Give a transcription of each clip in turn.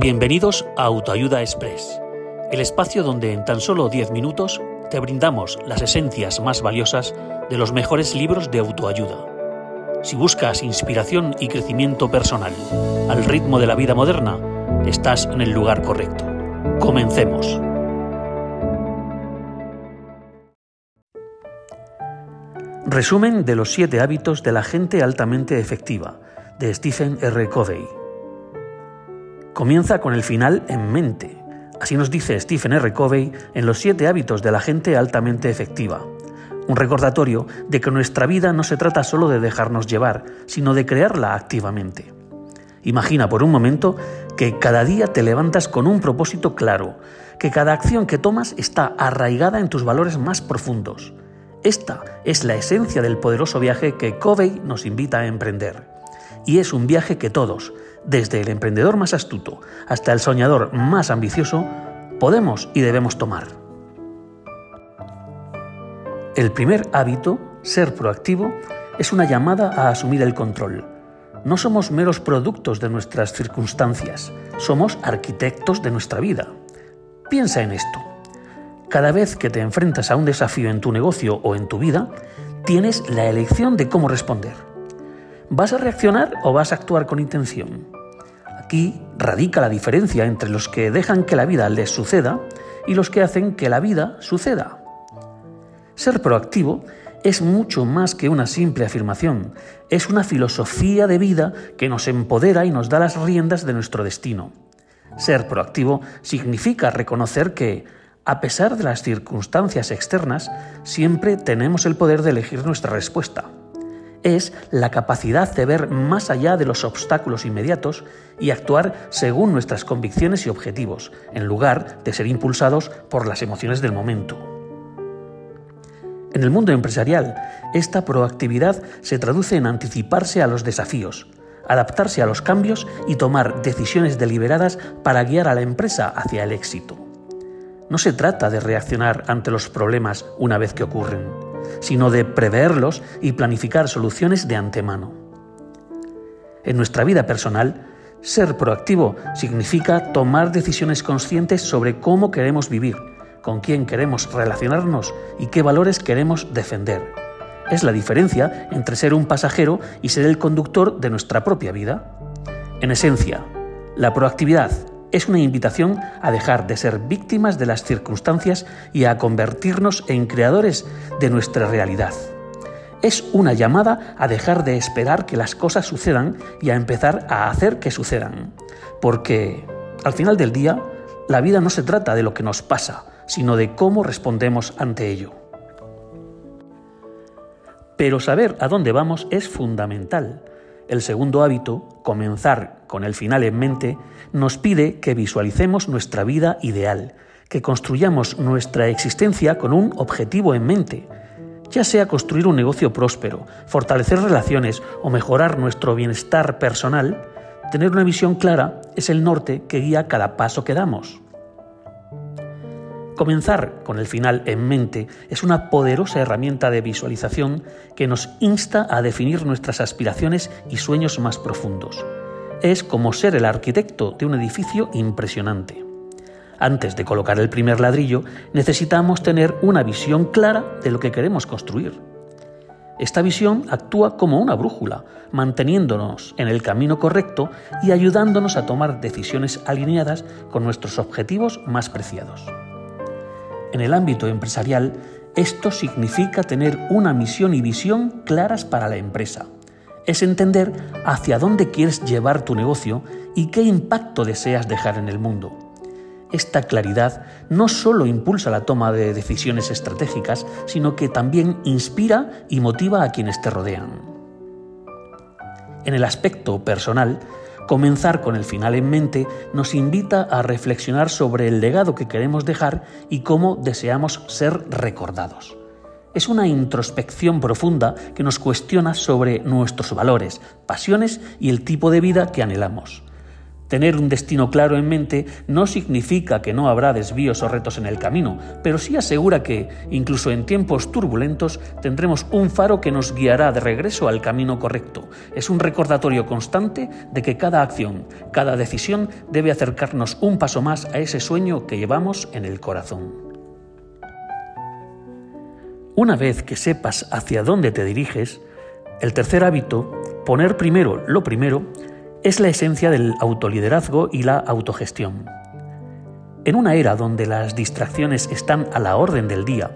Bienvenidos a Autoayuda Express, el espacio donde en tan solo 10 minutos te brindamos las esencias más valiosas de los mejores libros de autoayuda. Si buscas inspiración y crecimiento personal al ritmo de la vida moderna, estás en el lugar correcto. Comencemos. Resumen de los siete hábitos de la gente altamente efectiva, de Stephen R. Covey. Comienza con el final en mente. Así nos dice Stephen R. Covey en Los siete hábitos de la gente altamente efectiva. Un recordatorio de que nuestra vida no se trata solo de dejarnos llevar, sino de crearla activamente. Imagina por un momento que cada día te levantas con un propósito claro, que cada acción que tomas está arraigada en tus valores más profundos. Esta es la esencia del poderoso viaje que Covey nos invita a emprender. Y es un viaje que todos, desde el emprendedor más astuto hasta el soñador más ambicioso, podemos y debemos tomar. El primer hábito, ser proactivo, es una llamada a asumir el control. No somos meros productos de nuestras circunstancias, somos arquitectos de nuestra vida. Piensa en esto. Cada vez que te enfrentas a un desafío en tu negocio o en tu vida, tienes la elección de cómo responder. ¿Vas a reaccionar o vas a actuar con intención? Aquí radica la diferencia entre los que dejan que la vida les suceda y los que hacen que la vida suceda. Ser proactivo es mucho más que una simple afirmación, es una filosofía de vida que nos empodera y nos da las riendas de nuestro destino. Ser proactivo significa reconocer que, a pesar de las circunstancias externas, siempre tenemos el poder de elegir nuestra respuesta es la capacidad de ver más allá de los obstáculos inmediatos y actuar según nuestras convicciones y objetivos, en lugar de ser impulsados por las emociones del momento. En el mundo empresarial, esta proactividad se traduce en anticiparse a los desafíos, adaptarse a los cambios y tomar decisiones deliberadas para guiar a la empresa hacia el éxito. No se trata de reaccionar ante los problemas una vez que ocurren sino de preverlos y planificar soluciones de antemano. En nuestra vida personal, ser proactivo significa tomar decisiones conscientes sobre cómo queremos vivir, con quién queremos relacionarnos y qué valores queremos defender. Es la diferencia entre ser un pasajero y ser el conductor de nuestra propia vida. En esencia, la proactividad es una invitación a dejar de ser víctimas de las circunstancias y a convertirnos en creadores de nuestra realidad. Es una llamada a dejar de esperar que las cosas sucedan y a empezar a hacer que sucedan. Porque, al final del día, la vida no se trata de lo que nos pasa, sino de cómo respondemos ante ello. Pero saber a dónde vamos es fundamental el segundo hábito, comenzar con el final en mente, nos pide que visualicemos nuestra vida ideal, que construyamos nuestra existencia con un objetivo en mente, ya sea construir un negocio próspero, fortalecer relaciones o mejorar nuestro bienestar personal, tener una visión clara es el norte que guía cada paso que damos. Comenzar con el final en mente es una poderosa herramienta de visualización que nos insta a definir nuestras aspiraciones y sueños más profundos. Es como ser el arquitecto de un edificio impresionante. Antes de colocar el primer ladrillo, necesitamos tener una visión clara de lo que queremos construir. Esta visión actúa como una brújula, manteniéndonos en el camino correcto y ayudándonos a tomar decisiones alineadas con nuestros objetivos más preciados. En el ámbito empresarial, esto significa tener una misión y visión claras para la empresa. Es entender hacia dónde quieres llevar tu negocio y qué impacto deseas dejar en el mundo. Esta claridad no solo impulsa la toma de decisiones estratégicas, sino que también inspira y motiva a quienes te rodean. En el aspecto personal, Comenzar con el final en mente nos invita a reflexionar sobre el legado que queremos dejar y cómo deseamos ser recordados. Es una introspección profunda que nos cuestiona sobre nuestros valores, pasiones y el tipo de vida que anhelamos. Tener un destino claro en mente no significa que no habrá desvíos o retos en el camino, pero sí asegura que, incluso en tiempos turbulentos, tendremos un faro que nos guiará de regreso al camino correcto. Es un recordatorio constante de que cada acción, cada decisión debe acercarnos un paso más a ese sueño que llevamos en el corazón. Una vez que sepas hacia dónde te diriges, el tercer hábito, poner primero lo primero, es la esencia del autoliderazgo y la autogestión. En una era donde las distracciones están a la orden del día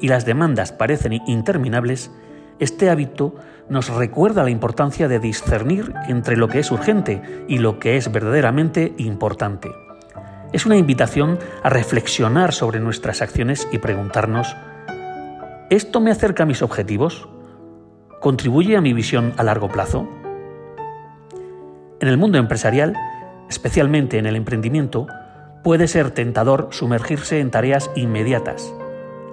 y las demandas parecen interminables, este hábito nos recuerda la importancia de discernir entre lo que es urgente y lo que es verdaderamente importante. Es una invitación a reflexionar sobre nuestras acciones y preguntarnos, ¿esto me acerca a mis objetivos? ¿Contribuye a mi visión a largo plazo? En el mundo empresarial, especialmente en el emprendimiento, puede ser tentador sumergirse en tareas inmediatas,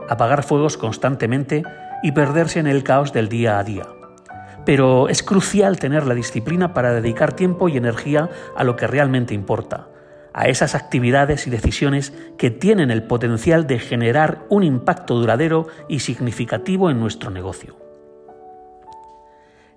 apagar fuegos constantemente y perderse en el caos del día a día. Pero es crucial tener la disciplina para dedicar tiempo y energía a lo que realmente importa, a esas actividades y decisiones que tienen el potencial de generar un impacto duradero y significativo en nuestro negocio.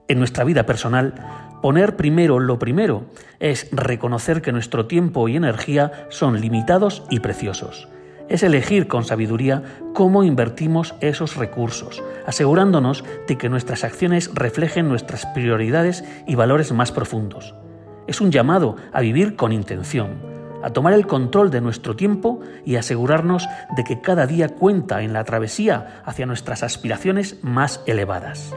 En nuestra vida personal, poner primero lo primero es reconocer que nuestro tiempo y energía son limitados y preciosos. Es elegir con sabiduría cómo invertimos esos recursos, asegurándonos de que nuestras acciones reflejen nuestras prioridades y valores más profundos. Es un llamado a vivir con intención, a tomar el control de nuestro tiempo y asegurarnos de que cada día cuenta en la travesía hacia nuestras aspiraciones más elevadas.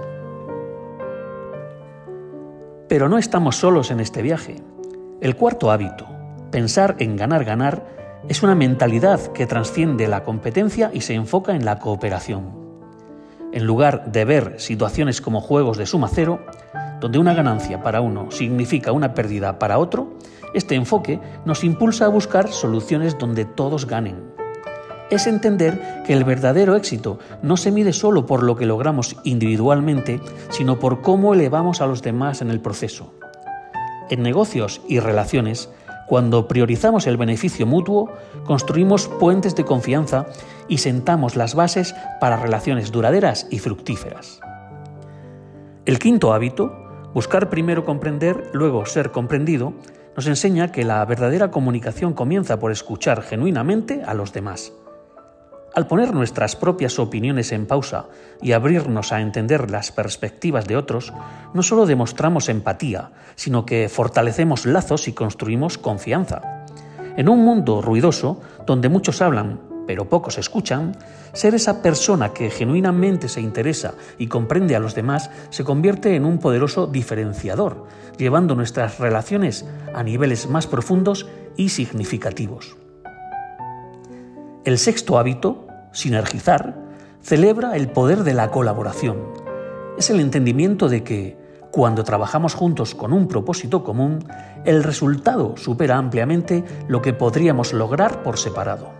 Pero no estamos solos en este viaje. El cuarto hábito, pensar en ganar, ganar, es una mentalidad que trasciende la competencia y se enfoca en la cooperación. En lugar de ver situaciones como juegos de suma cero, donde una ganancia para uno significa una pérdida para otro, este enfoque nos impulsa a buscar soluciones donde todos ganen es entender que el verdadero éxito no se mide solo por lo que logramos individualmente, sino por cómo elevamos a los demás en el proceso. En negocios y relaciones, cuando priorizamos el beneficio mutuo, construimos puentes de confianza y sentamos las bases para relaciones duraderas y fructíferas. El quinto hábito, buscar primero comprender, luego ser comprendido, nos enseña que la verdadera comunicación comienza por escuchar genuinamente a los demás. Al poner nuestras propias opiniones en pausa y abrirnos a entender las perspectivas de otros, no solo demostramos empatía, sino que fortalecemos lazos y construimos confianza. En un mundo ruidoso, donde muchos hablan, pero pocos escuchan, ser esa persona que genuinamente se interesa y comprende a los demás se convierte en un poderoso diferenciador, llevando nuestras relaciones a niveles más profundos y significativos. El sexto hábito sinergizar, celebra el poder de la colaboración. Es el entendimiento de que, cuando trabajamos juntos con un propósito común, el resultado supera ampliamente lo que podríamos lograr por separado.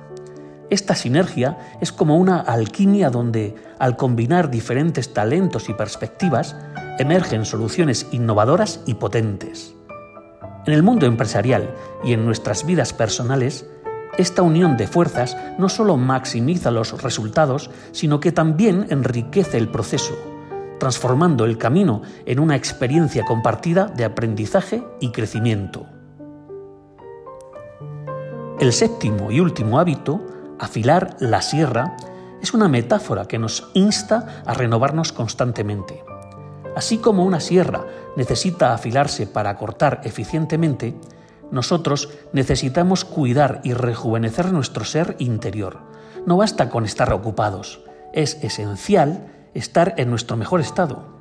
Esta sinergia es como una alquimia donde, al combinar diferentes talentos y perspectivas, emergen soluciones innovadoras y potentes. En el mundo empresarial y en nuestras vidas personales, esta unión de fuerzas no solo maximiza los resultados, sino que también enriquece el proceso, transformando el camino en una experiencia compartida de aprendizaje y crecimiento. El séptimo y último hábito, afilar la sierra, es una metáfora que nos insta a renovarnos constantemente. Así como una sierra necesita afilarse para cortar eficientemente, nosotros necesitamos cuidar y rejuvenecer nuestro ser interior. No basta con estar ocupados, es esencial estar en nuestro mejor estado.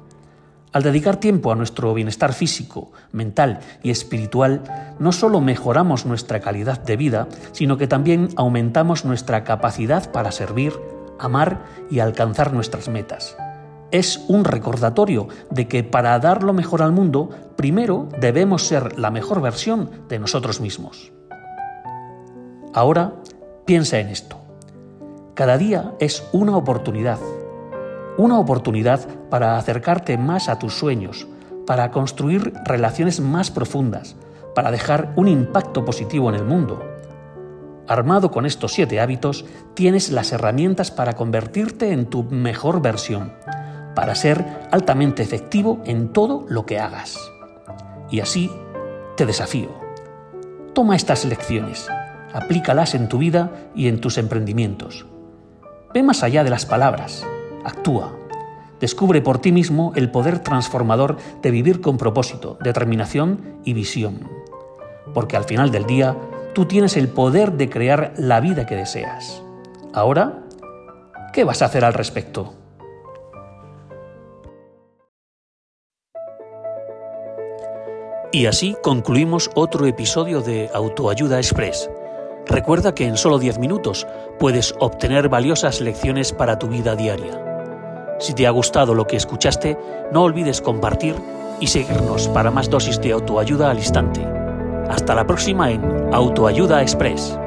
Al dedicar tiempo a nuestro bienestar físico, mental y espiritual, no solo mejoramos nuestra calidad de vida, sino que también aumentamos nuestra capacidad para servir, amar y alcanzar nuestras metas es un recordatorio de que para dar lo mejor al mundo, primero debemos ser la mejor versión de nosotros mismos. Ahora piensa en esto. Cada día es una oportunidad. Una oportunidad para acercarte más a tus sueños, para construir relaciones más profundas, para dejar un impacto positivo en el mundo. Armado con estos siete hábitos, tienes las herramientas para convertirte en tu mejor versión, para ser altamente efectivo en todo lo que hagas. Y así te desafío. Toma estas lecciones, aplícalas en tu vida y en tus emprendimientos. Ve más allá de las palabras, actúa. Descubre por ti mismo el poder transformador de vivir con propósito, determinación y visión. Porque al final del día, tú tienes el poder de crear la vida que deseas. Ahora, ¿qué vas a hacer al respecto? Y así concluimos otro episodio de Autoayuda Express. Recuerda que en solo 10 minutos puedes obtener valiosas lecciones para tu vida diaria. Si te ha gustado lo que escuchaste, no olvides compartir y seguirnos para más dosis de autoayuda al instante. Hasta la próxima en Autoayuda Express.